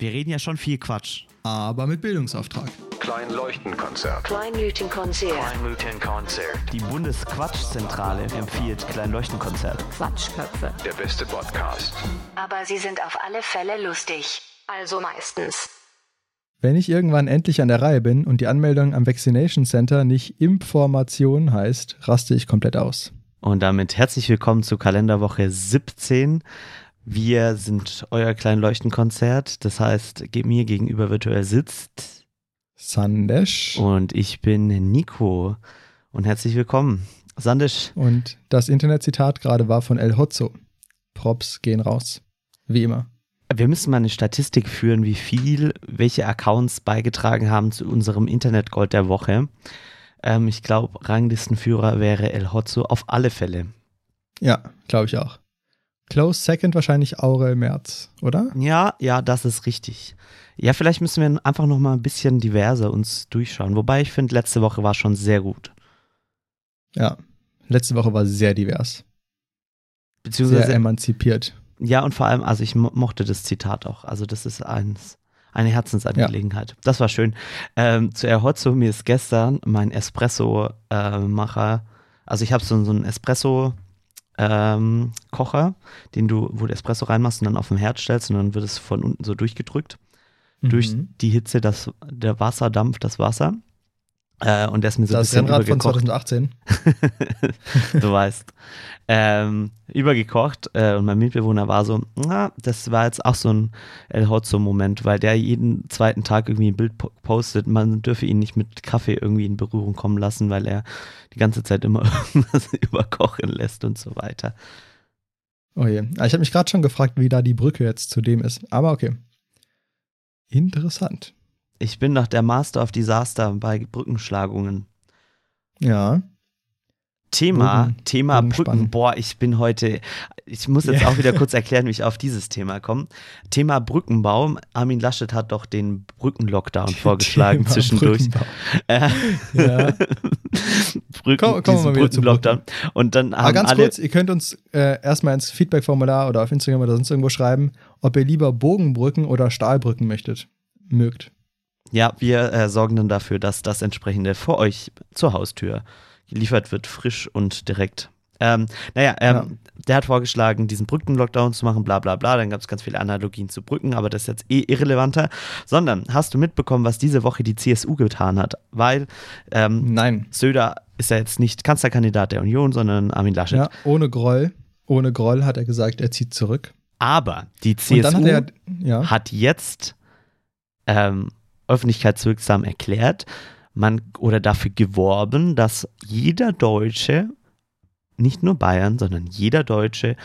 Wir reden ja schon viel Quatsch. Aber mit Bildungsauftrag. Kleinleuchtenkonzert. Kleinleuchtenkonzert. Kleinleuchtenkonzert. Die Bundesquatschzentrale empfiehlt Kleinleuchtenkonzert. Quatschköpfe. Der beste Podcast. Aber sie sind auf alle Fälle lustig. Also meistens. Wenn ich irgendwann endlich an der Reihe bin und die Anmeldung am Vaccination Center nicht Information heißt, raste ich komplett aus. Und damit herzlich willkommen zu Kalenderwoche 17. Wir sind euer Kleinleuchtenkonzert. Das heißt, mir gegenüber virtuell sitzt Sandesh. und ich bin Nico. Und herzlich willkommen. Sandisch, Und das Internetzitat gerade war von El Hotzo. Props gehen raus. Wie immer. wir müssen mal eine Statistik führen, wie viel welche Accounts beigetragen haben zu unserem Internetgold der Woche. Ähm, ich glaube, Ranglistenführer wäre El Hotzo auf alle Fälle. Ja, glaube ich auch. Close second wahrscheinlich Aurel Merz, oder? Ja, ja, das ist richtig. Ja, vielleicht müssen wir einfach noch mal ein bisschen diverser uns durchschauen. Wobei ich finde, letzte Woche war schon sehr gut. Ja. Letzte Woche war sehr divers. Sehr Beziehungsweise, emanzipiert. ja, und vor allem, also ich mo mochte das Zitat auch. Also das ist eins, eine Herzensangelegenheit. Das war schön. Ähm, zu Erhotzo, mir ist gestern mein Espresso-Macher, also ich habe so, so einen Espresso- ähm, Kocher, den du, wo du Espresso reinmachst und dann auf dem Herd stellst und dann wird es von unten so durchgedrückt. durch Mhm. die Hitze das, der Wasserdampf, das Wasser. Äh, und der ist mir so Das ein bisschen Rennrad von übergekocht. 2018. du weißt. Ähm, übergekocht äh, und mein Mitbewohner war so, na, das war jetzt auch so ein El Hotzo-Moment, weil der jeden zweiten Tag irgendwie ein Bild po postet, man dürfe ihn nicht mit Kaffee irgendwie in Berührung kommen lassen, weil er die ganze Zeit immer irgendwas überkochen lässt und so weiter. Oh je. Ah, Ich habe mich gerade schon gefragt, wie da die Brücke jetzt zu dem ist. Aber okay. Interessant. Ich bin doch der Master of Disaster bei Brückenschlagungen. Ja. Thema, Bogen- Thema Brücken. spannen. Boah, ich bin heute, ich muss jetzt Ja. auch wieder kurz erklären, wie ich auf dieses Thema komme. Thema Brückenbau. Armin Laschet hat doch den Brückenlockdown vorgeschlagen Thema zwischendurch. Brückenbau. Äh, Ja. Brücken, Komm- diesen mal Brückenlockdown. Und dann Aber haben ganz alle, kurz, ihr könnt uns äh, erstmal ins Feedback-Formular oder auf Instagram oder sonst irgendwo schreiben, ob ihr lieber Bogenbrücken oder Stahlbrücken möchtet. Mögt. Ja, wir äh, sorgen dann dafür, dass das entsprechende vor euch zur Haustür geliefert wird, frisch und direkt. Ähm, naja, ähm, Ja. der hat vorgeschlagen, diesen Brückenlockdown zu machen, bla bla bla. Dann gab es ganz viele Analogien zu Brücken, aber das ist jetzt eh irrelevanter. Sondern hast du mitbekommen, was diese Woche die CSU getan hat? Weil ähm, Nein. Söder ist ja jetzt nicht Kanzlerkandidat der Union, sondern Armin Laschet. Ja, ohne Groll. Ohne Groll hat er gesagt, er zieht zurück. Aber die CSU hat er, ja, hat jetzt ähm, öffentlichkeitswirksam erklärt, man oder dafür geworben, dass jeder Deutsche, nicht nur Bayern, sondern jeder Deutsche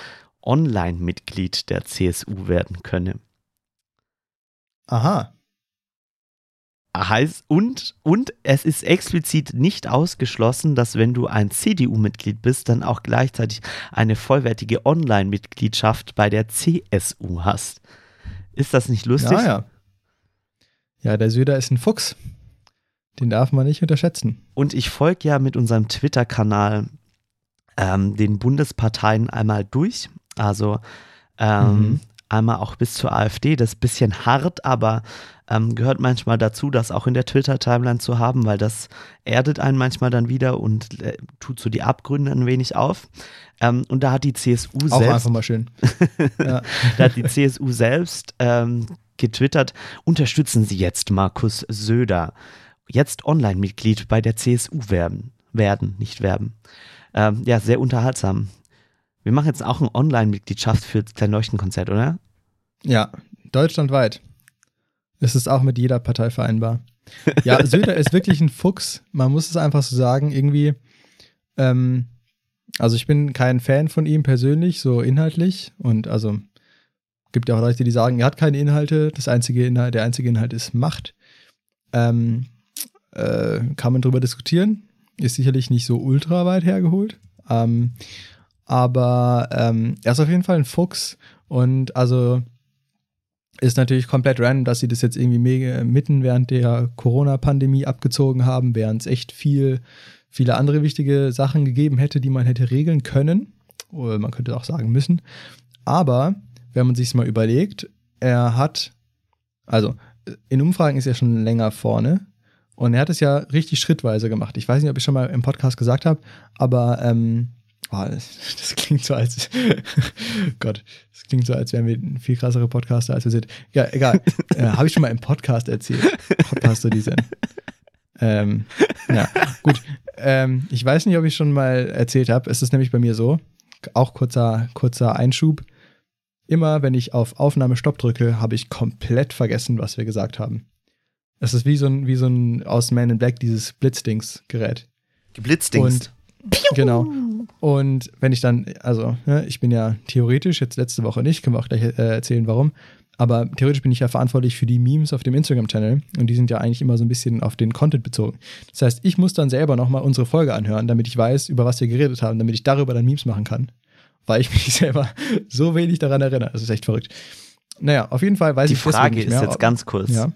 Online-Mitglied der CSU werden könne. aha. Heißt, und, und es ist explizit nicht ausgeschlossen, dass wenn du ein CDU-Mitglied bist, dann auch gleichzeitig eine vollwertige Online-Mitgliedschaft bei der CSU hast. Ist das nicht lustig? Ja, ja. Ja, der Söder ist ein Fuchs. Den darf man nicht unterschätzen. Und ich folge ja mit unserem Twitter-Kanal ähm, den Bundesparteien einmal durch. Also ähm, Mhm. einmal auch bis zur AfD. Das ist ein bisschen hart, aber ähm, gehört manchmal dazu, das auch in der Twitter-Timeline zu haben, weil das erdet einen manchmal dann wieder und äh, tut so die Abgründe ein wenig auf. Ähm, und da hat die CSU Auch selbst einfach mal schön. ja. da hat die CSU selbst ähm, getwittert, unterstützen Sie jetzt Markus Söder. Jetzt Online-Mitglied bei der CSU werden. Werden, nicht werben. Ähm, ja, sehr unterhaltsam. Wir machen jetzt auch eine Online-Mitgliedschaft für das Kleinleuchtenkonzert, oder? ja, deutschlandweit. Es ist auch mit jeder Partei vereinbar. Ja, Söder ist wirklich ein Fuchs. Man muss es einfach so sagen. Irgendwie, ähm, also ich bin kein Fan von ihm persönlich, so inhaltlich. Und also gibt ja auch Leute, die sagen, er hat keine Inhalte. Das einzige Inhalt, der einzige Inhalt ist Macht. Ähm, äh, kann man drüber diskutieren. Ist sicherlich nicht so ultra weit hergeholt. Ähm, aber ähm, er ist auf jeden Fall ein Fuchs. Und also ist natürlich komplett random, dass sie das jetzt irgendwie mega, mitten während der Corona-Pandemie abgezogen haben, während es echt viel, viele andere wichtige Sachen gegeben hätte, die man hätte regeln können. Oder man könnte auch sagen müssen. Aber wenn man sich mal überlegt, er hat Also, in Umfragen ist er schon länger vorne. Und er hat es ja richtig schrittweise gemacht. Ich weiß nicht, ob ich schon mal im Podcast gesagt habe, aber ähm, oh, das, klingt so als Gott, das klingt so, als wären wir ein viel krassere Podcaster, als wir sind. Ja, egal. äh, habe ich schon mal im Podcast erzählt. Podcaster, die sind. Ähm, ja, gut. Ähm, ich weiß nicht, ob ich schon mal erzählt habe. Es ist nämlich bei mir so, auch kurzer, kurzer Einschub. Immer wenn ich auf Aufnahme Stopp drücke, habe ich komplett vergessen, was wir gesagt haben. Es ist wie so ein, wie so ein aus Man in Black, dieses Blitzdings-Gerät. Geblitzdingst. Und, genau. Und wenn ich dann, also, ne, ich bin ja theoretisch, jetzt letzte Woche nicht, können wir auch gleich äh, erzählen, warum. Aber theoretisch bin ich ja verantwortlich für die Memes auf dem Instagram-Channel und die sind ja eigentlich immer so ein bisschen auf den Content bezogen. Das heißt, ich muss dann selber nochmal unsere Folge anhören, damit ich weiß, über was wir geredet haben, damit ich darüber dann Memes machen kann. Weil ich mich selber so wenig daran erinnere. Das ist echt verrückt. Naja, auf jeden Fall weiß Die ich Frage ist nicht mehr. jetzt ganz kurz. Ja.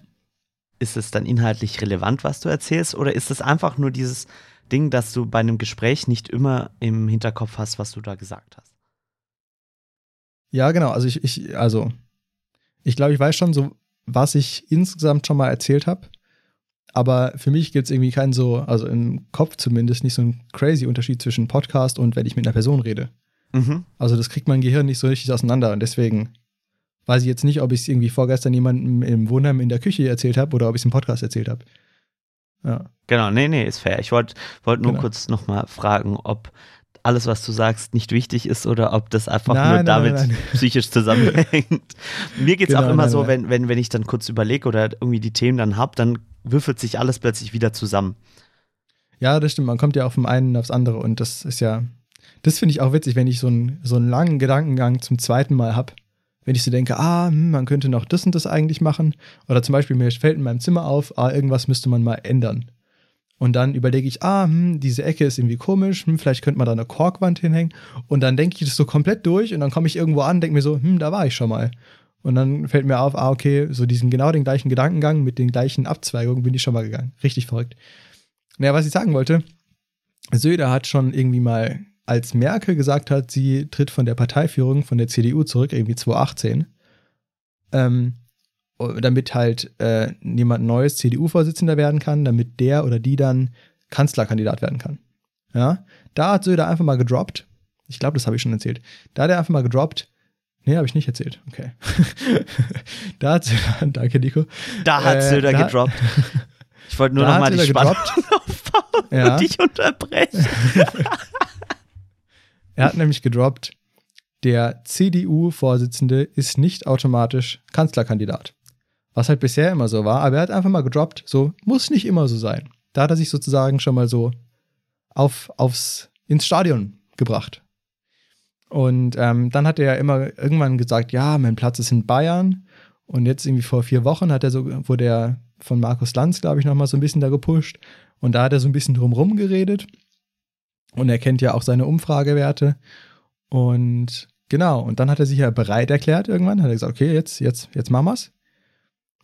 Ist es dann inhaltlich relevant, was du erzählst, oder ist es einfach nur dieses Ding, dass du bei einem Gespräch nicht immer im Hinterkopf hast, was du da gesagt hast? Ja, genau. Also ich, ich, also ich glaube, ich weiß schon so, was ich insgesamt schon mal erzählt habe. Aber für mich gibt es irgendwie keinen so, also im Kopf zumindest, nicht so einen crazy Unterschied zwischen Podcast und wenn ich mit einer Person rede. Mhm. Also das kriegt mein Gehirn nicht so richtig auseinander und deswegen weiß ich jetzt nicht, ob ich es irgendwie vorgestern jemandem im Wohnheim in der Küche erzählt habe oder ob ich es im Podcast erzählt habe. Ja. Genau, nee, nee, ist fair. Ich wollte wollt nur Genau. kurz nochmal fragen, ob alles, was du sagst, nicht wichtig ist oder ob das einfach Nein, nur nein, damit nein, psychisch zusammenhängt. Mir geht es Genau, auch immer so, wenn, wenn, wenn ich dann kurz überlege oder irgendwie die Themen dann habe, dann würfelt sich alles plötzlich wieder zusammen. Ja, das stimmt. Man kommt ja auch vom einen aufs andere und das ist ja, das finde ich auch witzig, wenn ich so einen, so einen langen Gedankengang zum zweiten Mal habe. Wenn ich so denke, ah, hm, man könnte noch das und das eigentlich machen. Oder zum Beispiel, mir fällt in meinem Zimmer auf, ah, irgendwas müsste man mal ändern. Und dann überlege ich, ah, hm, diese Ecke ist irgendwie komisch, hm, vielleicht könnte man da eine Korkwand hinhängen. Und dann denke ich das so komplett durch und dann komme ich irgendwo an, denke mir so, hm, da war ich schon mal. Und dann fällt mir auf, ah, okay, so diesen genau den gleichen Gedankengang mit den gleichen Abzweigungen bin ich schon mal gegangen. Richtig verrückt. Naja, was ich sagen wollte, Söder hat schon irgendwie mal, als Merkel gesagt hat, sie tritt von der Parteiführung von der CDU zurück, irgendwie 2018, ähm, damit halt äh, niemand Neues CDU-Vorsitzender werden kann, damit der oder die dann Kanzlerkandidat werden kann. Ja, da hat Söder einfach mal gedroppt. Ich glaube, das habe ich schon erzählt. Da hat er einfach mal gedroppt. Nee, habe ich nicht erzählt. Okay. da hat Söder, danke Nico. Da hat Äh, Söder da- gedroppt. Ich wollte nur nochmal die Spannung aufbauen Ja. und dich unterbrechen. Er hat nämlich gedroppt, der CDU-Vorsitzende ist nicht automatisch Kanzlerkandidat. Was halt bisher immer so war, aber er hat einfach mal gedroppt, so muss nicht immer so sein. Da hat er sich sozusagen schon mal so auf, aufs, ins Stadion gebracht. Und ähm, dann hat er immer irgendwann gesagt, ja, mein Platz ist in Bayern. Und jetzt irgendwie vor vier Wochen hat er so, wurde er von Markus Lanz, glaube ich, noch mal so ein bisschen da gepusht. Und da hat er so ein bisschen drumrum geredet. Und er kennt ja auch seine Umfragewerte. Und genau, und dann hat er sich ja bereit erklärt irgendwann. Hat er gesagt, okay, jetzt, jetzt, jetzt machen wir's.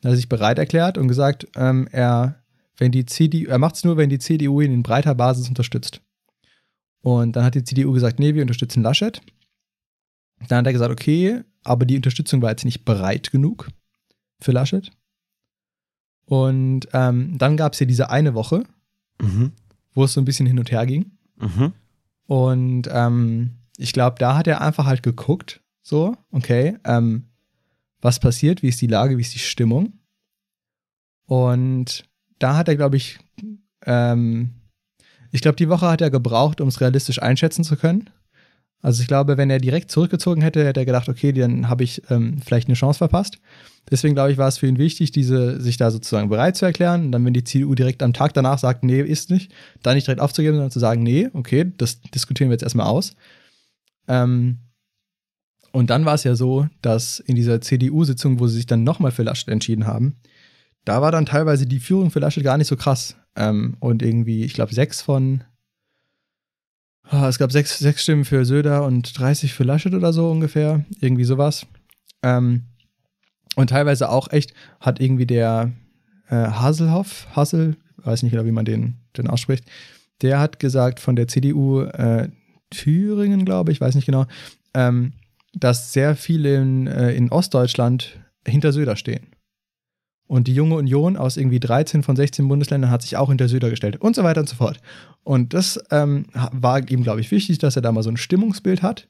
Dann hat er sich bereit erklärt und gesagt, ähm, er, wenn die CDU, er macht es nur, wenn die CDU ihn in breiter Basis unterstützt. Und dann hat die CDU gesagt, nee, wir unterstützen Laschet. Dann hat er gesagt, okay, aber die Unterstützung war jetzt nicht bereit genug für Laschet. Und ähm, dann gab es ja diese eine Woche, Mhm. wo es so ein bisschen hin und her ging. Mhm. Und ähm, ich glaube, da hat er einfach halt geguckt, so, okay, ähm, was passiert, wie ist die Lage, wie ist die Stimmung. Und da hat er, glaube ich, ähm, ich glaube, die Woche hat er gebraucht, um es realistisch einschätzen zu können. Also ich glaube, wenn er direkt zurückgezogen hätte, hätte er gedacht, okay, dann habe ich ähm, vielleicht eine Chance verpasst. Deswegen glaube ich, war es für ihn wichtig, diese, sich da sozusagen bereit zu erklären. Und dann, wenn die CDU direkt am Tag danach sagt, nee, ist nicht, da nicht direkt aufzugeben, sondern zu sagen, nee, okay, das diskutieren wir jetzt erstmal aus. Ähm, und dann war es ja so, dass in dieser CDU-Sitzung, wo sie sich dann nochmal für Laschet entschieden haben, da war dann teilweise die Führung für Laschet gar nicht so krass. Ähm, und irgendwie, ich glaube, sechs von, ah, es gab sechs, sechs Stimmen für Söder und 30 für Laschet oder so ungefähr. Irgendwie sowas. Ähm, und teilweise auch echt hat irgendwie der äh, Haselhoff, Hassel, weiß nicht genau, wie man den, den ausspricht, der hat gesagt von der CDU äh, Thüringen, glaube ich, weiß nicht genau, ähm, dass sehr viele in, äh, in Ostdeutschland hinter Söder stehen. Und die junge Union aus irgendwie 13 von 16 Bundesländern hat sich auch hinter Söder gestellt und so weiter und so fort. Und das ähm, war ihm, glaube ich, wichtig, dass er da mal so ein Stimmungsbild hat.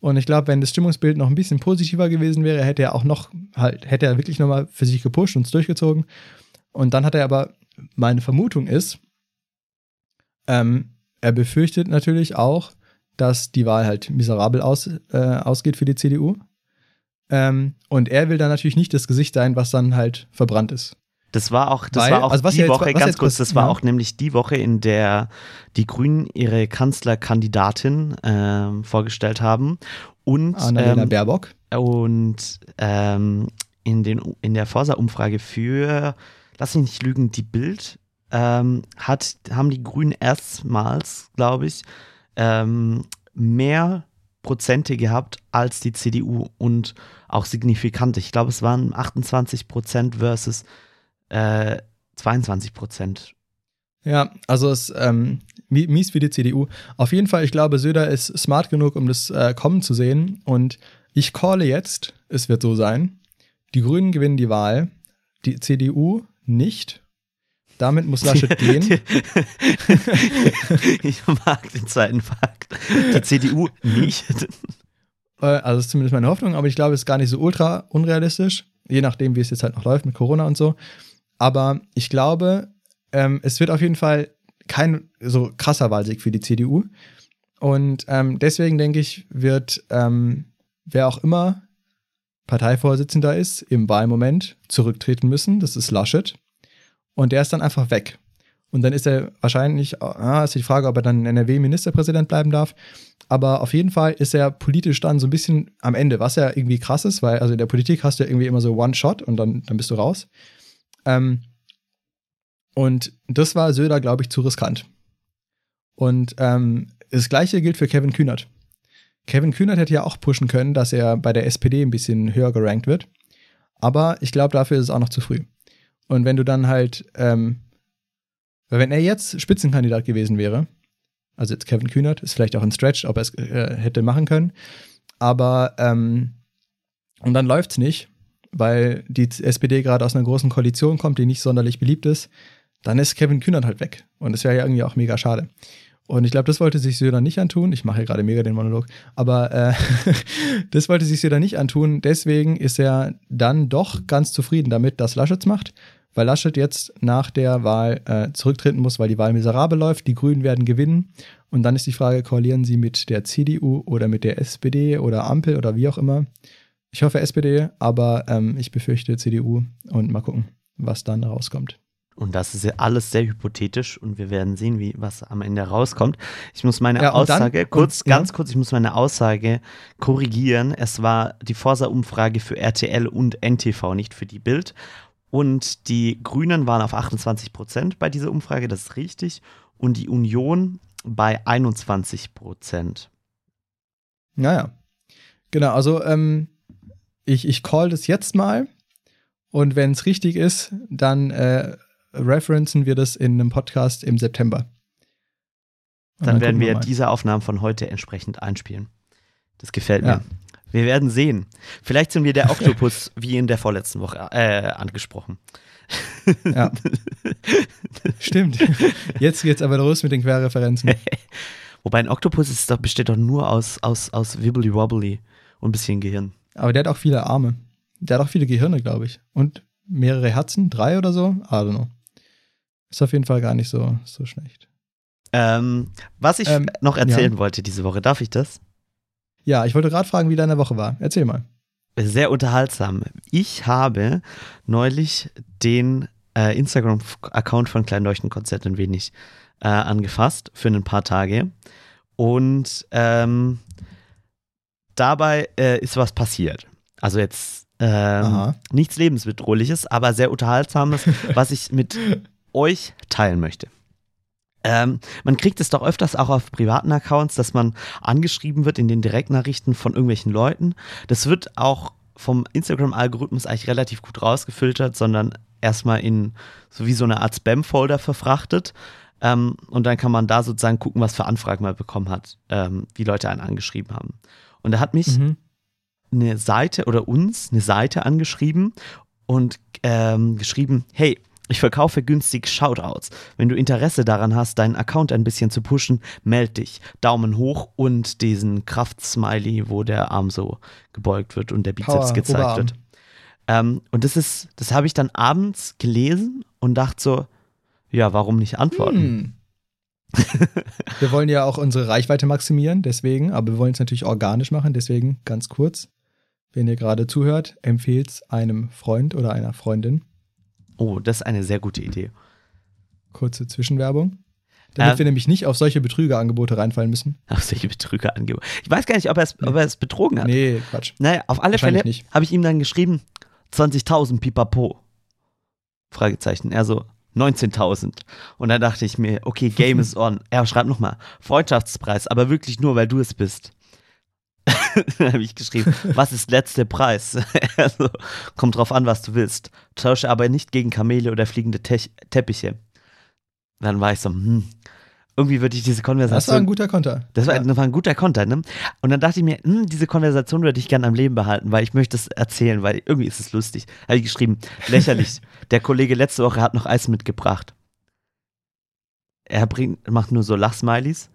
Und ich glaube, wenn das Stimmungsbild noch ein bisschen positiver gewesen wäre, hätte er auch noch halt, hätte er wirklich nochmal für sich gepusht und es durchgezogen. Und dann hat er aber, meine Vermutung ist, ähm, er befürchtet natürlich auch, dass die Wahl halt miserabel aus, äh, ausgeht für die CDU. Ähm, und er will dann natürlich nicht das Gesicht sein, was dann halt verbrannt ist. Das war auch, das Weil- war auch also die jetzt- Woche, ganz kurz, das war ja. auch nämlich die Woche, in der die Grünen ihre Kanzlerkandidatin ähm, vorgestellt haben. Und, Annalena ähm, Baerbock. und ähm, in, den, in der Forsa-Umfrage für, lass mich nicht lügen, die Bild ähm, hat, haben die Grünen erstmals, glaube ich, ähm, mehr Prozente gehabt als die CDU und auch signifikant. Ich glaube, es waren 28 Prozent versus äh, 22 Prozent. Ja, also es ähm, mi- mies für die CDU. Auf jeden Fall, ich glaube, Söder ist smart genug, um das äh, kommen zu sehen. Und ich calle jetzt, es wird so sein, die Grünen gewinnen die Wahl, die CDU nicht. Damit muss Laschet gehen. ich mag den zweiten Fakt. Die CDU nicht. Äh, Also das ist zumindest meine Hoffnung, aber ich glaube, es ist gar nicht so ultra unrealistisch, je nachdem, wie es jetzt halt noch läuft mit Corona und so. Aber ich glaube, ähm, es wird auf jeden Fall kein so krasser Wahlsieg für die CDU. Und ähm, deswegen denke ich, wird ähm, wer auch immer Parteivorsitzender ist im Wahlmoment zurücktreten müssen. Das ist Laschet. Und der ist dann einfach weg. Und dann ist er wahrscheinlich, ah, ist die Frage, ob er dann NRW-Ministerpräsident bleiben darf. Aber auf jeden Fall ist er politisch dann so ein bisschen am Ende, was ja irgendwie krass ist, weil also in der Politik hast du ja irgendwie immer so One-Shot und dann, dann bist du raus. Ähm, und das war Söder, glaube ich, zu riskant. Und ähm, das gleiche gilt für Kevin Kühnert. Kevin Kühnert hätte ja auch pushen können, dass er bei der SPD ein bisschen höher gerankt wird. Aber ich glaube, dafür ist es auch noch zu früh. Und wenn du dann halt, ähm, wenn er jetzt Spitzenkandidat gewesen wäre, also jetzt Kevin Kühnert, ist vielleicht auch ein Stretch, ob er es äh, hätte machen können, aber ähm, und dann läuft's nicht, weil die SPD gerade aus einer großen Koalition kommt, die nicht sonderlich beliebt ist, dann ist Kevin Kühnert halt weg. Und das wäre ja irgendwie auch mega schade. Und ich glaube, das wollte sich Söder nicht antun. Ich mache hier gerade mega den Monolog. Aber äh, das wollte sich Söder nicht antun. Deswegen ist er dann doch ganz zufrieden damit, dass Laschet macht. Weil Laschet jetzt nach der Wahl äh, zurücktreten muss, weil die Wahl miserabel läuft. Die Grünen werden gewinnen. Und dann ist die Frage, koalieren sie mit der CDU oder mit der SPD oder Ampel oder wie auch immer. Ich hoffe SPD, aber ähm, ich befürchte CDU. Und mal gucken, was dann rauskommt. Und das ist ja alles sehr hypothetisch und wir werden sehen, wie was am Ende rauskommt. Ich muss meine Ja, und dann- Aussage, kurz, und- ja. ganz kurz, ich muss meine Aussage korrigieren. Es war die Forsa-Umfrage für RTL und NTV, nicht für die Bild. Und die Grünen waren auf 28 Prozent bei dieser Umfrage, das ist richtig. Und die Union bei 21 Prozent. Naja. Genau, also ähm, ich, ich call das jetzt mal und wenn es richtig ist, dann äh, referenzen wir das in einem Podcast im September. Und Dann, werden wir mal. diese Aufnahmen von heute entsprechend einspielen. Das gefällt Ja. mir. Wir werden sehen. Vielleicht sind wir der Oktopus wie in der vorletzten Woche äh, angesprochen. Ja. Stimmt. Jetzt geht's aber los mit den Querreferenzen. Wobei ein Oktopus ist doch, besteht doch nur aus, aus, aus Wibbly Wobbly und ein bisschen Gehirn. Aber der hat auch viele Arme. Der hat auch viele Gehirne, glaube ich. Und mehrere Herzen, drei oder so. I don't know. Ist auf jeden Fall gar nicht so, so schlecht. Ähm, was ich Ähm, noch erzählen ja. wollte diese Woche, darf ich das? Ja, ich wollte gerade fragen, wie deine Woche war. Erzähl mal. Sehr unterhaltsam. Ich habe neulich den äh, Instagram-Account von Kleinleuchtenkonzert ein wenig äh, angefasst für ein paar Tage. Und ähm, dabei äh, ist was passiert. Also jetzt ähm, nichts Lebensbedrohliches, aber sehr Unterhaltsames, was ich mit euch teilen möchte. Ähm, man kriegt es doch öfters auch auf privaten Accounts, dass man angeschrieben wird in den Direktnachrichten von irgendwelchen Leuten. Das wird auch vom Instagram-Algorithmus eigentlich relativ gut rausgefiltert, sondern erstmal in so wie so eine Art Spam-Folder verfrachtet. Ähm, und dann kann man da sozusagen gucken, was für Anfragen man bekommen hat, ähm, die Leute einen angeschrieben haben. Und da hat mich Mhm. eine Seite oder uns eine Seite angeschrieben und ähm, geschrieben, hey, ich verkaufe günstig Shoutouts. Wenn du Interesse daran hast, deinen Account ein bisschen zu pushen, meld dich. Daumen hoch und diesen Kraft-Smiley, wo der Arm so gebeugt wird und der Bizeps Power, gezeigt Oberarm. wird. Ähm, und das ist, das habe ich dann abends gelesen und dachte so, ja, warum nicht antworten? Hm. Wir wollen ja auch unsere Reichweite maximieren, deswegen, aber wir wollen es natürlich organisch machen, deswegen ganz kurz. Wenn ihr gerade zuhört, empfehlt es einem Freund oder einer Freundin. Oh, das ist eine sehr gute Idee. Kurze Zwischenwerbung. Damit Ähm. wir nämlich nicht auf solche Betrügerangebote reinfallen müssen. Auf solche Betrüger angeben. Ich weiß gar nicht, ob er es, betrogen hat. Nee, Quatsch. Naja, auf alle Fälle habe ich ihm dann geschrieben, 20.000 Pipapo. Fragezeichen. Er so, 19.000. Und dann dachte ich mir, okay, Game is on. Er schreibt nochmal, Freundschaftspreis, aber wirklich nur, weil du es bist. dann habe ich geschrieben, was ist letzter Preis? also, kommt drauf an, was du willst. Tausche aber nicht gegen Kamele oder fliegende Tech Teppiche. Dann war ich so, hm, irgendwie würde ich diese Konversation. Das war ein guter Konter. Das war, ja. das war ein guter Content, ne? Und dann dachte ich mir, hm, diese Konversation würde ich gerne am Leben behalten, weil ich möchte es erzählen, weil irgendwie ist es lustig. Habe ich geschrieben, lächerlich. Der Kollege letzte Woche hat noch Eis mitgebracht. Er bringt, macht nur so Lachsmileys.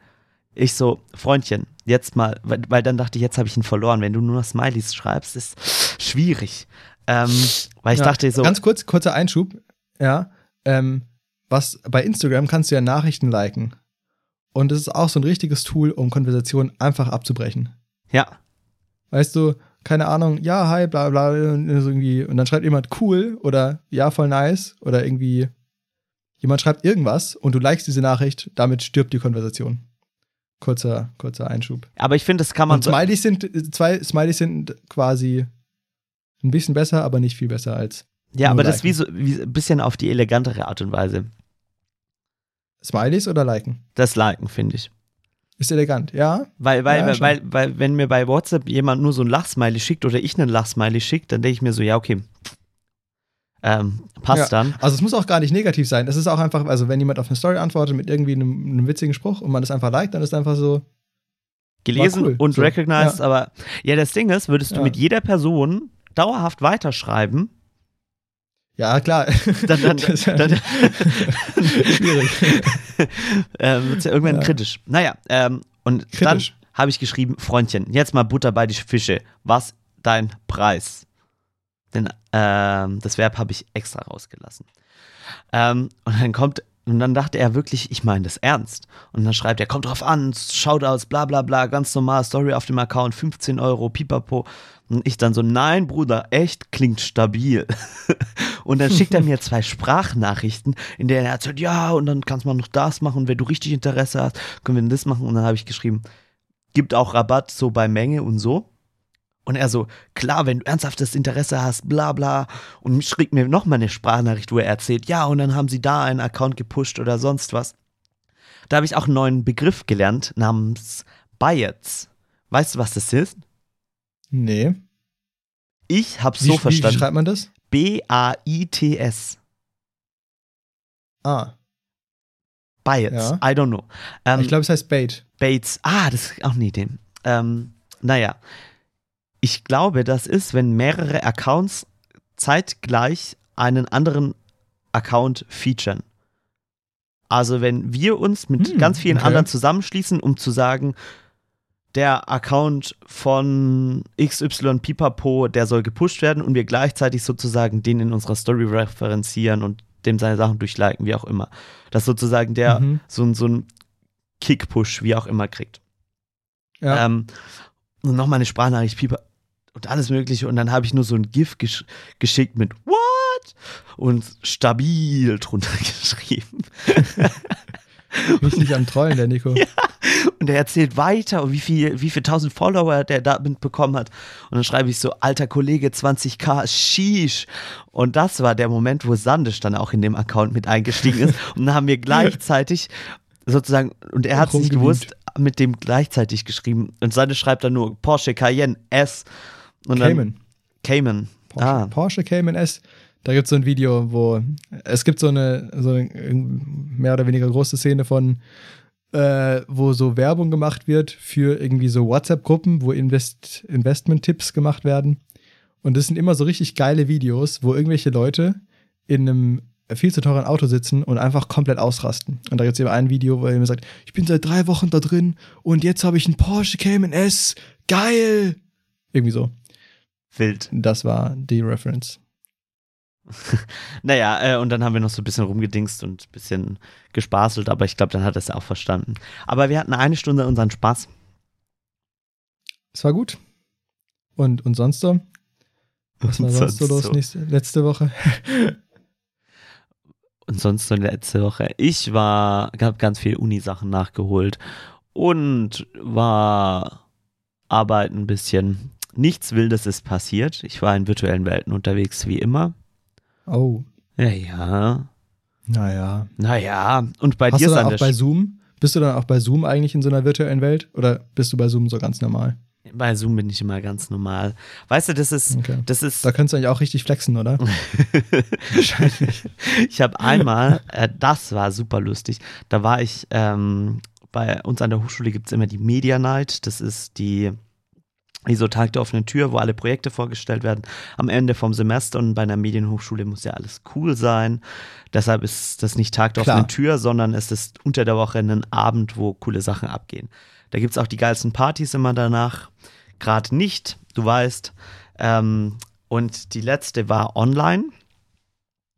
Ich so, Freundchen, jetzt mal, weil, weil dann dachte ich, jetzt habe ich ihn verloren. Wenn du nur noch Smileys schreibst, ist schwierig. Ähm, weil ich Ja, dachte so, Ganz kurz, kurzer Einschub. Ja. Ähm, was bei Instagram kannst du ja Nachrichten liken. Und das ist auch so ein richtiges Tool, um Konversationen einfach abzubrechen. ja, Weißt du, keine Ahnung, ja, hi, bla bla, und irgendwie, und dann schreibt jemand cool oder ja, voll nice oder irgendwie jemand schreibt irgendwas und du likest diese Nachricht, damit stirbt die Konversation. Kurzer, kurzer Einschub. aber ich finde, das kann man Und so, Smileys sind, zwei Smileys sind quasi ein bisschen besser, aber nicht viel besser als ja, aber das ist liken. wie so, wie, ein bisschen auf die elegantere Art und Weise. Smileys oder liken. Das Liken, finde ich. Ist elegant, ja? Weil, weil, Ja, weil, weil, weil, wenn mir bei WhatsApp jemand nur so ein Lachsmiley schickt oder ich einen Lachsmiley schickt, dann denke ich mir so, ja, okay. Ähm, passt Ja. dann. Also es muss auch gar nicht negativ sein. Es ist auch einfach, also wenn jemand auf eine Story antwortet mit irgendwie einem, einem witzigen Spruch und man das einfach liked, dann ist es einfach so, Gelesen cool. und So, recognized, aber ja, das Ding ist, würdest du Ja. mit jeder Person dauerhaft weiterschreiben, ja klar. dann, dann, dann schwierig. äh, wird es ja irgendwann Ja. kritisch. Naja, ähm, und Kritisch. dann habe ich geschrieben, Freundchen, jetzt mal Butter bei die Fische. Was dein Preis? Denn ähm, das Verb habe ich extra rausgelassen. Ähm, und dann kommt, und dann dachte er wirklich, ich meine das ernst. Und dann schreibt er, kommt drauf an, Shoutouts, bla bla bla, ganz normal, Story auf dem Account, 15 Euro, pipapo. Und ich dann so, nein, Bruder, echt klingt stabil. und dann schickt er mir zwei Sprachnachrichten, in denen er erzählt, ja, und dann kannst man noch das machen, wenn du richtig Interesse hast, können wir das machen. Und dann habe ich geschrieben, gibt auch Rabatt so bei Menge und so. Und er so, klar, wenn du ernsthaftes Interesse hast, bla bla. Und schrieb mir nochmal eine Sprachnachricht, wo er erzählt, ja, und dann haben sie da einen Account gepusht oder sonst was. Da habe ich auch einen neuen Begriff gelernt namens Bias. Weißt du, was das ist? Nee. Ich habe Wie, so wie, wie verstanden. schreibt man das? B-A-I-T-S. Ah, Bias. Ja. I don't know. Ähm, ich glaube, es heißt Bait. Bates. Ah, das ist auch eine Idee. Ähm, naja. Ich glaube, das ist, wenn mehrere Accounts zeitgleich einen anderen Account featuren. Also wenn wir uns mit Hm, ganz vielen okay. anderen zusammenschließen, um zu sagen, der Account von XY Pipapo, der soll gepusht werden und wir gleichzeitig sozusagen den in unserer Story referenzieren und dem seine Sachen durchliken, wie auch immer. Dass sozusagen der Mhm. so, so ein Kick-Push, wie auch immer, kriegt. Ja. Ähm, und nochmal eine Sprachnachricht, Pieper und alles Mögliche. Und dann habe ich nur so ein GIF gesch geschickt mit What? Und stabil drunter geschrieben. Richtig am Trollen, der Nico. Und er erzählt weiter und wie viel, wie viel tausend Follower der damit bekommen hat. Und dann schreibe ich so, alter Kollege, 20k, sheesh. Und das war der Moment, wo Sandisch dann auch in dem Account mit eingestiegen ist. Und dann haben wir gleichzeitig sozusagen, und er hat es nicht gewusst, mit dem gleichzeitig geschrieben. Und Sandisch schreibt dann nur Porsche Cayenne S. Und dann, Cayman. Cayman. Porsche, Ah, Porsche Cayman S. Da gibt es so ein Video, wo es gibt so eine, so eine mehr oder weniger große Szene von, äh, wo so Werbung gemacht wird für irgendwie so WhatsApp-Gruppen, wo Invest Investment-Tipps gemacht werden. Und das sind immer so richtig geile Videos, wo irgendwelche Leute in einem viel zu teuren Auto sitzen und einfach komplett ausrasten. Und da gibt es eben ein Video, wo er mir sagt, ich bin seit drei Wochen da drin und jetzt habe ich einen Porsche Cayman S. Geil! Irgendwie so. Wild. Das war die Reference. Naja, äh, und dann haben wir noch so ein bisschen rumgedingst und ein bisschen gespaßelt, aber ich glaube, dann hat er es auch verstanden. Aber wir hatten eine Stunde unseren Spaß. Es war gut. Und, und sonst so? Was war sonst so los so. nächste, letzte Woche? Und sonst so letzte Woche. Ich war, habe ganz viel Uni-Sachen nachgeholt und war arbeiten ein bisschen. Nichts Wildes ist passiert. Ich war in virtuellen Welten unterwegs, wie immer. Oh, Ja, ja. naja. Naja, und bei Hast dir du dann auch bei Zoom? Bist du dann auch bei Zoom eigentlich in so einer virtuellen Welt? Oder bist du bei Zoom so ganz normal? bei Zoom bin ich immer ganz normal. Weißt du, das ist, Okay. das ist Da könntest du eigentlich auch richtig flexen, oder? Wahrscheinlich. Ich habe einmal, äh, das war super lustig, da war ich, ähm, bei uns an der Hochschule gibt es immer die Media Night, das ist die, wie so Tag der offenen Tür, wo alle Projekte vorgestellt werden am Ende vom Semester und bei einer Medienhochschule muss ja alles cool sein. Deshalb ist das nicht Tag der Klar. offenen Tür, sondern es ist unter der Woche ein Abend, wo coole Sachen abgehen. Da gibt es auch die geilsten Partys immer danach. Gerade nicht, du weißt. Ähm, und die letzte war online.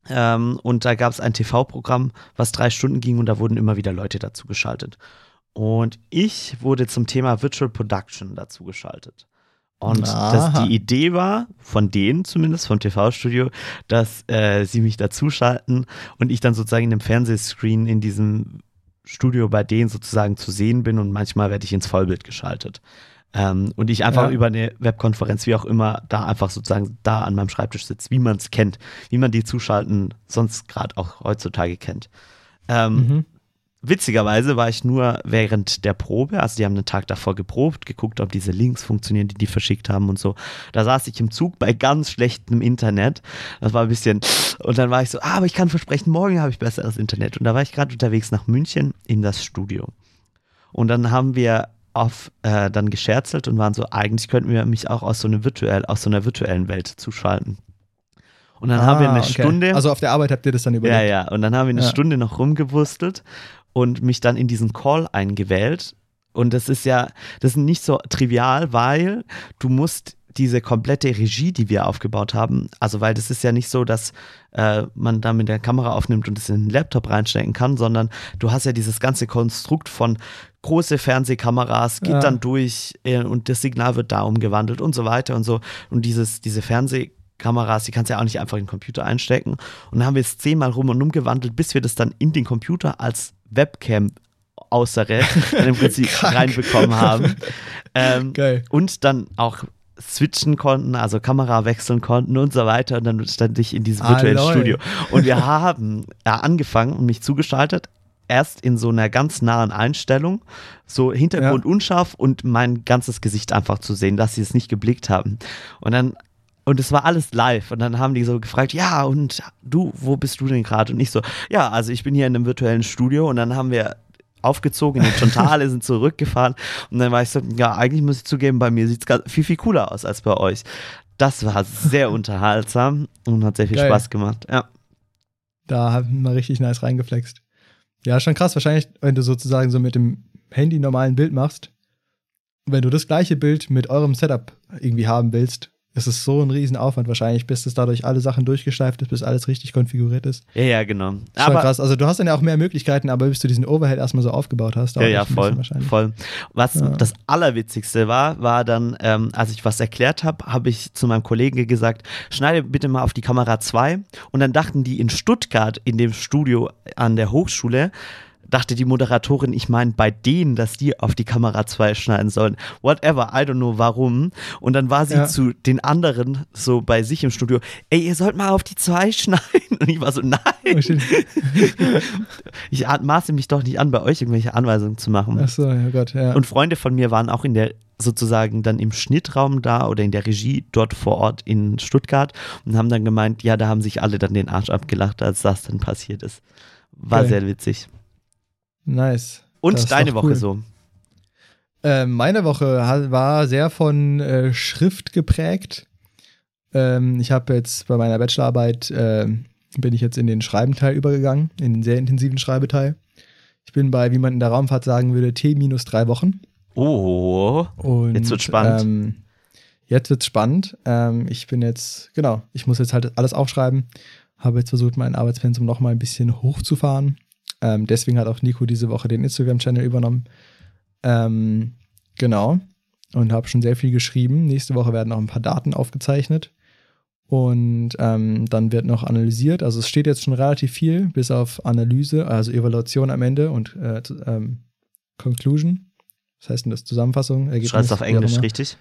Ähm, und da gab es ein TV-Programm, was drei Stunden ging und da wurden immer wieder Leute dazu geschaltet. Und ich wurde zum Thema Virtual Production dazu geschaltet. Und das, Aha. die Idee war, von denen zumindest, vom TV-Studio, dass äh, sie mich dazuschalten und ich dann sozusagen in dem Fernsehscreen in diesem Studio bei denen sozusagen zu sehen bin und manchmal werde ich ins Vollbild geschaltet. Ähm, und ich einfach Ja. über eine Webkonferenz, wie auch immer, da einfach sozusagen da an meinem Schreibtisch sitze, wie man es kennt, wie man die Zuschalten sonst gerade auch heutzutage kennt. Ähm, Mhm. Witzigerweise war ich nur während der Probe, also die haben einen Tag davor geprobt, geguckt, ob diese Links funktionieren, die die verschickt haben und so. Da saß ich im Zug bei ganz schlechtem Internet. Das war ein bisschen, und dann war ich so, ah, aber ich kann versprechen, morgen habe ich besseres Internet. Und da war ich gerade unterwegs nach München in das Studio. Und dann haben wir auf äh, dann gescherzelt und waren so, eigentlich könnten wir mich auch aus so einer virtuell, aus so einer virtuellen Welt zuschalten. Und dann haben wir Ah, eine okay. Stunde. Also auf der Arbeit habt ihr das dann überlegt? Ja, ja. Und dann haben wir eine Ja. Stunde noch rumgewurstelt und mich dann in diesen Call eingewählt. Und das ist ja, das ist nicht so trivial, weil du musst diese komplette Regie, die wir aufgebaut haben, also weil das ist ja nicht so, dass äh, man da mit der Kamera aufnimmt und es in den Laptop reinstecken kann, sondern du hast ja dieses ganze Konstrukt von große Fernsehkameras, geht Ja. dann durch äh, und das Signal wird da umgewandelt und so weiter und so. Und dieses, diese Fernsehkameras, die kannst du ja auch nicht einfach in den Computer einstecken. Und dann haben wir es zehnmal rum und umgewandelt, bis wir das dann in den Computer als Webcam außere dann im Prinzip reinbekommen haben. Ähm, und dann auch switchen konnten, also Kamera wechseln konnten und so weiter. Und dann stand ich in diesem Ah, virtuellen lol. Studio. Und wir haben ja, angefangen und mich zugeschaltet. Erst in so einer ganz nahen Einstellung, so Hintergrund unscharf und mein ganzes Gesicht einfach zu sehen, dass sie es nicht geblickt haben. Und dann, und es war alles live. Und dann haben die so gefragt, ja, und du, wo bist du denn gerade? Und ich so, ja, also ich bin hier in einem virtuellen Studio und dann haben wir aufgezogen in den Tontale, sind zurückgefahren und dann war ich so, ja, eigentlich muss ich zugeben, bei mir sieht es viel, viel cooler aus als bei euch. Das war sehr unterhaltsam und hat sehr viel Geil. Spaß gemacht. Ja. Da haben wir richtig nice reingeflext. Ja, schon krass. Wahrscheinlich, wenn du sozusagen so mit dem Handy normal ein Bild machst, wenn du das gleiche Bild mit eurem Setup irgendwie haben willst, ist es so ein Riesenaufwand wahrscheinlich, bis das dadurch alle Sachen durchgeschleift ist, bis alles richtig konfiguriert ist. Ja, ja, genau. Schon Aber krass. Also du hast dann ja auch mehr Möglichkeiten, aber bis du diesen Overhead erstmal so aufgebaut hast, Ja, ja, voll, voll. Was Ja. das Allerwitzigste war, war dann, ähm, als ich was erklärt habe, habe ich zu meinem Kollegen gesagt, schneide bitte mal auf die Kamera 2. Und dann dachten die in Stuttgart in dem Studio an der Hochschule, dachte die Moderatorin, ich meine bei denen, dass die auf die Kamera 2 schneiden sollen. Whatever, I don't know warum. Und dann war sie Ja. zu den anderen so bei sich im Studio, ey, ihr sollt mal auf die 2 schneiden. Und ich war so, nein. Oh. Ich maße mich doch nicht an, bei euch irgendwelche Anweisungen zu machen. Ach so, ja Gott, ja. Und Freunde von mir waren auch in der sozusagen dann im Schnittraum da oder in der Regie dort vor Ort in Stuttgart und haben dann gemeint, ja, da haben sich alle dann den Arsch abgelacht, als das dann passiert ist. War Geil. sehr witzig. Nice. Und deine Woche cool. so. Äh, meine Woche war sehr von äh, Schrift geprägt. Ähm, ich habe jetzt bei meiner Bachelorarbeit, äh, bin ich jetzt in den Schreibenteil übergegangen, in den sehr intensiven Schreibeteil. Ich bin bei, wie man in der Raumfahrt sagen würde, T minus drei Wochen. Oh, Und, Jetzt wird's spannend. Ähm, jetzt wird's spannend. Ähm, ich bin jetzt, genau, ich muss jetzt halt alles aufschreiben. Habe jetzt versucht, mein Arbeitspensum noch mal ein bisschen hochzufahren. Ähm, deswegen hat auch Nico diese Woche den Instagram-Channel übernommen. Ähm, genau. Und habe schon sehr viel geschrieben. Nächste Woche werden noch ein paar Daten aufgezeichnet. Und ähm, dann wird noch analysiert. Also es steht jetzt schon relativ viel, bis auf Analyse, also Evaluation am Ende und äh, ähm, Conclusion. Was heißt denn das? Zusammenfassung? du Ergebnis, schreibst auf wie auch Englisch, richtig?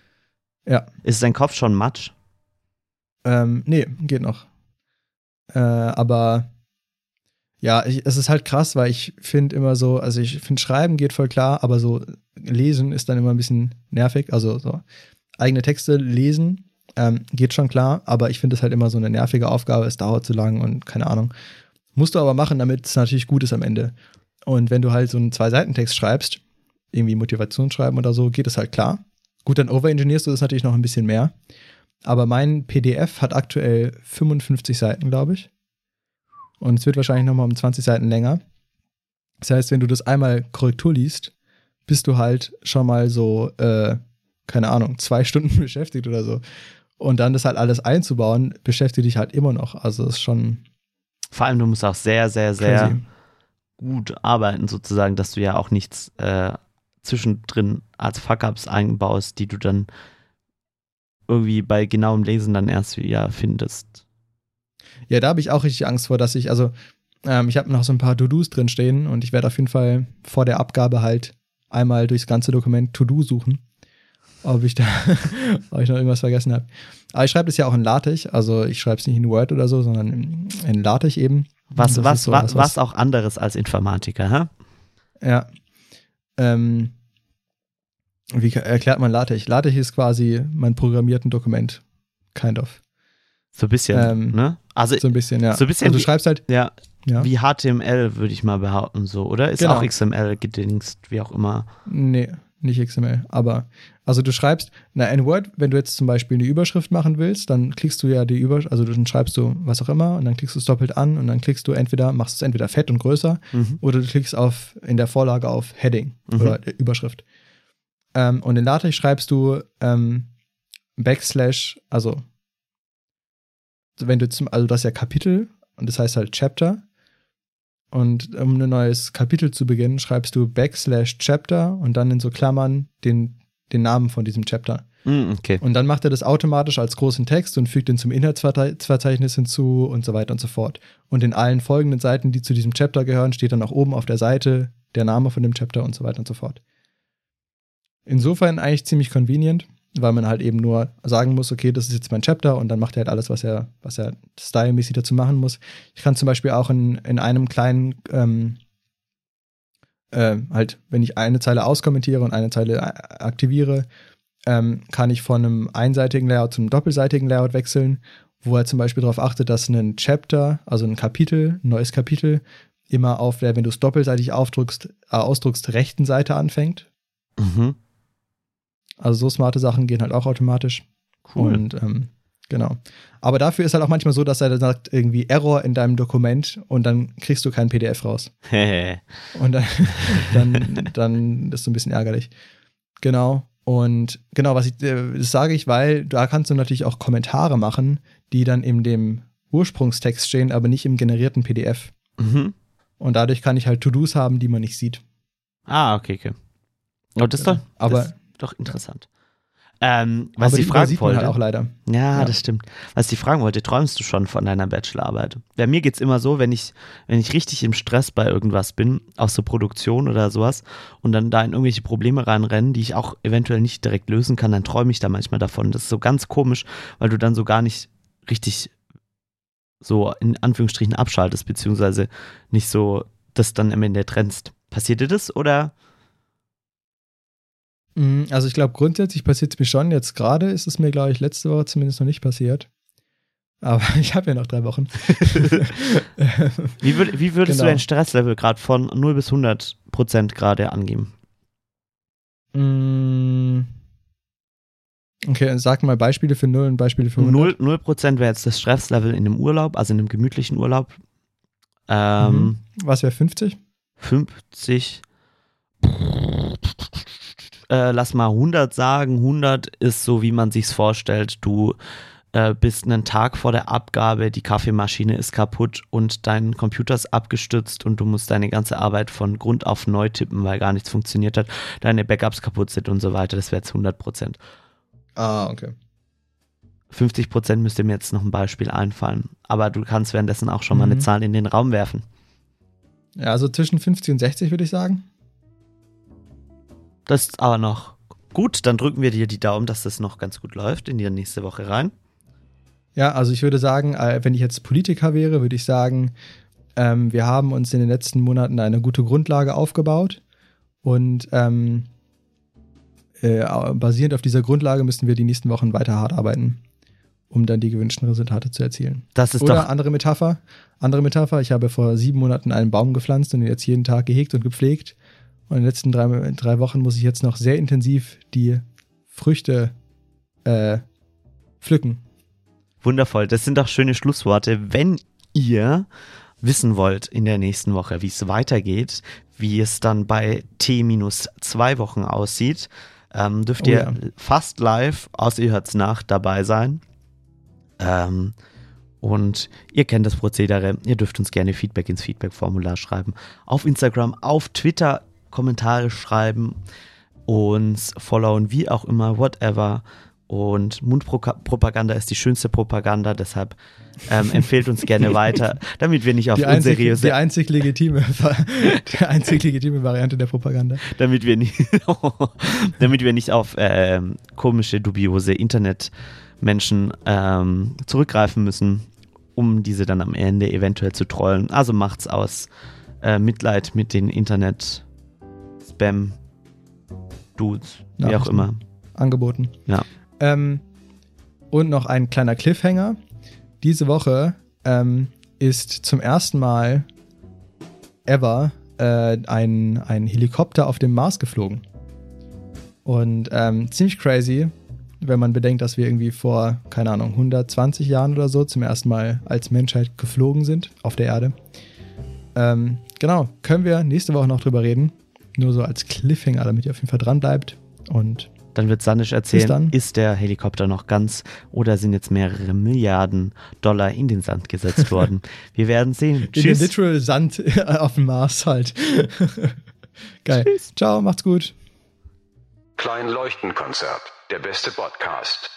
Ja. Ist dein Kopf schon matsch? Ähm, nee, geht noch. Äh, aber ja, ich, es ist halt krass, weil ich finde immer so, also ich finde Schreiben geht voll klar, aber so lesen ist dann immer ein bisschen nervig. Also so eigene Texte lesen ähm, geht schon klar, aber ich finde es halt immer so eine nervige Aufgabe, es dauert zu lang und keine Ahnung. Musst du aber machen, damit es natürlich gut ist am Ende. Und wenn du halt so einen Zwei-Seiten-Text schreibst, irgendwie Motivationsschreiben oder so, geht es halt klar. Gut, dann overengineerst du das natürlich noch ein bisschen mehr. Aber mein PDF hat aktuell 55 Seiten, glaube ich. Und es wird wahrscheinlich nochmal um 20 Seiten länger. Das heißt, wenn du das einmal Korrektur liest, bist du halt schon mal so, äh, keine Ahnung, zwei Stunden beschäftigt oder so. Und dann das halt alles einzubauen, beschäftigt dich halt immer noch. Also ist schon Vor allem, du musst auch sehr, sehr, sehr crazy. gut arbeiten, sozusagen, dass du ja auch nichts äh, zwischendrin als Fuck-Ups einbaust, die du dann irgendwie bei genauem Lesen dann erst wieder findest. Ja, da habe ich auch richtig Angst vor, dass ich, also ähm, ich habe noch so ein paar To-Dos drin stehen und ich werde auf jeden Fall vor der Abgabe halt einmal durchs ganze Dokument To-Do suchen, ob ich da, ob ich noch irgendwas vergessen habe. Aber ich schreibe das ja auch in LaTeX, also ich schreibe es nicht in Word oder so, sondern in, in LaTeX eben. Was, was, so was, was- was auch anderes als Informatiker, hä? Ja. Ähm, wie erklärt man LaTeX? LaTeX ist quasi mein programmierten Dokument. Kind of. So ein bisschen, Ähm, ne? Also, So ein bisschen, ja. so ein bisschen also du wie- schreibst halt, ja, ja. wie HTML, würde ich mal behaupten, so, oder? Ist Genau. auch XML gedingst, wie auch immer. Nee, nicht XML. Aber, also du schreibst, na, in Word, wenn du jetzt zum Beispiel eine Überschrift machen willst, dann klickst du ja die Überschrift, also dann schreibst du was auch immer und dann klickst du es doppelt an und dann klickst du entweder, machst es entweder fett und größer Mhm. oder du klickst auf, in der Vorlage auf Heading Mhm. oder Überschrift. Ähm, und in LaTeX schreibst du ähm, Backslash, also wenn du zum, also das ist ja Kapitel und das heißt halt Chapter. Und um ein neues Kapitel zu beginnen, schreibst du Backslash Chapter und dann in so Klammern den, den Namen von diesem Chapter. Mm, okay. Und dann macht er das automatisch als großen Text und fügt den zum Inhaltsverzeichnis hinzu und so weiter und so fort. Und in allen folgenden Seiten, die zu diesem Chapter gehören, steht dann auch oben auf der Seite der Name von dem Chapter und so weiter und so fort. Insofern eigentlich ziemlich convenient, weil man halt eben nur sagen muss, okay, das ist jetzt mein Chapter und dann macht er halt alles, was er, was er stylmäßig dazu machen muss. Ich kann zum Beispiel auch in, in einem kleinen, ähm, äh, halt, wenn ich eine Zeile auskommentiere und eine Zeile aktiviere, ähm, kann ich von einem einseitigen Layout zu einem doppelseitigen Layout wechseln, wo er zum Beispiel darauf achtet, dass ein Chapter, also ein Kapitel, ein neues Kapitel, immer auf der, wenn du es doppelseitig aufdrückst, äh, ausdrückst, rechten Seite anfängt. Mhm. Also so smarte Sachen gehen halt auch automatisch. Cool. Und ähm, genau. Aber dafür ist halt auch manchmal so, dass er dann sagt, irgendwie Error in deinem Dokument und dann kriegst du kein PDF raus. Und dann, dann, dann ist so ein bisschen ärgerlich. Genau. Und genau, was ich, äh, das sage ich, weil da kannst du natürlich auch Kommentare machen, die dann in dem Ursprungstext stehen, aber nicht im generierten PDF. mhm. Und dadurch kann ich halt To-Dos haben, die man nicht sieht. Ah, okay, okay. Oh, das ist doch, Aber- das doch interessant. Ähm, was aber die fragen sieht man wollte. halt auch leider. Ja, Ja. das stimmt. Was ich fragen wollte, träumst du schon von deiner Bachelorarbeit? Bei mir geht's immer so, wenn ich, wenn ich richtig im Stress bei irgendwas bin, auch so Produktion oder sowas, und dann da in irgendwelche Probleme reinrennen, die ich auch eventuell nicht direkt lösen kann, dann träume ich da manchmal davon. Das ist so ganz komisch, weil du dann so gar nicht richtig so in Anführungsstrichen abschaltest, beziehungsweise nicht so das dann am Ende trennst. Passiert dir das oder? Mm, Also ich glaube, grundsätzlich passiert es mir schon. Jetzt gerade ist es mir, glaube ich, letzte Woche zumindest noch nicht passiert. Aber ich habe ja noch drei Wochen. Wie, würd, wie würdest du Genau. dein Stresslevel gerade von 0 bis 100 Prozent gerade angeben? Mm, Okay, sag mal Beispiele für 0 und Beispiele für 100. 0%, 0 wäre jetzt das Stresslevel in einem Urlaub, also in einem gemütlichen Urlaub. Ähm, Mhm. Was wäre 50? 50. Äh, lass mal 100 sagen. 100 ist so, wie man sich's vorstellt. Du äh, bist einen Tag vor der Abgabe, die Kaffeemaschine ist kaputt und dein Computer ist abgestürzt und du musst deine ganze Arbeit von Grund auf neu tippen, weil gar nichts funktioniert hat, deine Backups kaputt sind und so weiter. Das wäre jetzt 100 Prozent. Ah, okay. 50 Prozent müsste mir jetzt noch ein Beispiel einfallen. Aber du kannst währenddessen auch schon mal eine Mhm. Zahl in den Raum werfen. Ja, also zwischen 50 und 60 würde ich sagen. Das ist aber noch gut. Dann drücken wir dir die Daumen, dass das noch ganz gut läuft in die nächste Woche rein. Ja, also ich würde sagen, äh, wenn ich jetzt Politiker wäre, würde ich sagen, ähm, wir haben uns in den letzten Monaten eine gute Grundlage aufgebaut und ähm, äh, basierend auf dieser Grundlage müssen wir die nächsten Wochen weiter hart arbeiten, um dann die gewünschten Resultate zu erzielen. Das ist Oder doch. andere Metapher, andere Metapher, ich habe vor sieben Monaten einen Baum gepflanzt und ihn jetzt jeden Tag gehegt und gepflegt. Und in den letzten drei, drei Wochen muss ich jetzt noch sehr intensiv die Früchte äh, pflücken. Wundervoll. Das sind doch schöne Schlussworte. Wenn ihr wissen wollt in der nächsten Woche, wie es weitergeht, wie es dann bei T minus zwei Wochen aussieht, ähm, dürft Oh ihr ja. fast live, außer ihr hört's nach, dabei sein. Ähm, und ihr kennt das Prozedere. Ihr dürft uns gerne Feedback ins Feedback-Formular schreiben. Auf Instagram, auf Twitter Kommentare schreiben, uns followen, wie auch immer, whatever. Und Mundpropaganda ist die schönste Propaganda, deshalb ähm, empfehlt uns gerne weiter, damit wir nicht auf Die einzig, unseriöse die einzig legitime, die einzig legitime Variante der Propaganda. damit wir nicht, damit wir nicht auf ähm, komische, dubiose Internetmenschen ähm, zurückgreifen müssen, um diese dann am Ende eventuell zu trollen. Also macht's aus äh, Mitleid mit den Internet-Spam-Dudes, wie auch Nachrichten. immer. angeboten. Ja. Ähm, und noch ein kleiner Cliffhanger. Diese Woche ähm, ist zum ersten Mal ever äh, ein, ein Helikopter auf dem Mars geflogen. Und ähm, ziemlich crazy, wenn man bedenkt, dass wir irgendwie vor, keine Ahnung, 120 Jahren oder so zum ersten Mal als Menschheit geflogen sind auf der Erde. Ähm, genau, können wir nächste Woche noch drüber reden. Nur so als Cliffhanger, damit ihr auf jeden Fall dran bleibt. Und Dann wird Sanisch erzählen, dann. ist der Helikopter noch ganz oder sind jetzt mehrere Milliarden Dollar in den Sand gesetzt worden? Wir werden sehen. In den Tschüss. literal Sand auf dem Mars halt. Geil. Ciao, macht's gut. Klein Leuchtenkonzert. Der beste Podcast.